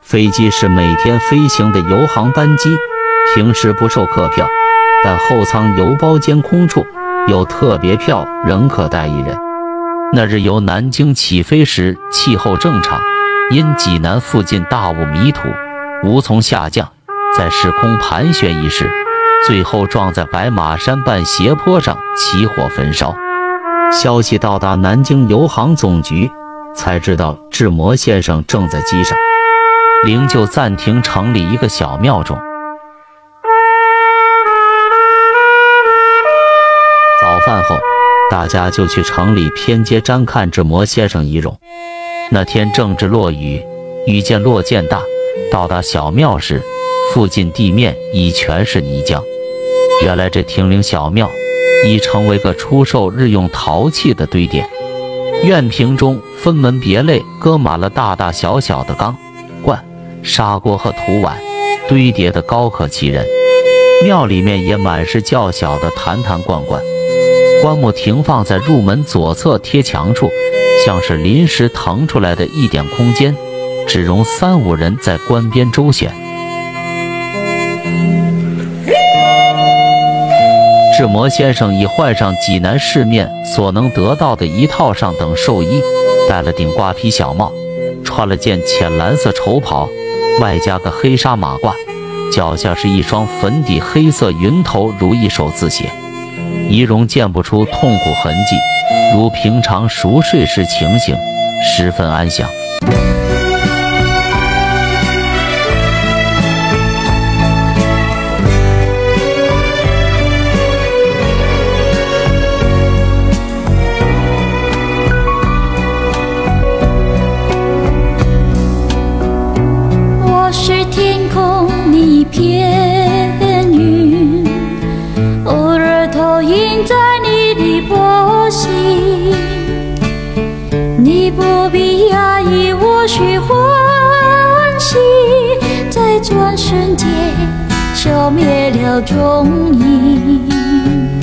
飞机是每天飞行的油航班机，平时不售客票，但后舱油包间空处有特别票，仍可带一人。那日由南京起飞时，气候正常，因济南附近大雾迷途，无从下降，在时空盘旋一时，最后撞在白马山半斜坡上，起火焚烧。消息到达南京邮航总局，才知道志摩先生正在机上。灵柩暂停城里一个小庙中。早饭后，大家就去城里偏街瞻看志摩先生遗容。那天正值落雨，雨渐落渐大。到达小庙时，附近地面已全是泥浆。原来这停灵小庙。已成为个出售日用陶器的堆店，院坪中分门别类搁满了大大小小的缸、罐、砂锅和土碗，堆叠的高可欺人。庙里面也满是较小的坛坛罐罐，棺木停放在入门左侧贴墙处，像是临时腾出来的一点空间，只容三五人在棺边周旋。志摩先生已换上济南市面所能得到的一套上等寿衣，戴了顶瓜皮小帽，穿了件浅蓝色绸袍，外加个黑纱马褂，脚下是一双粉底黑色云头如意手字鞋，仪容见不出痛苦痕迹，如平常熟睡时情形，十分安详。天空一片云，偶尔投影在你的波心。你不必讶异，我需欢喜，在转瞬间消灭了踪影。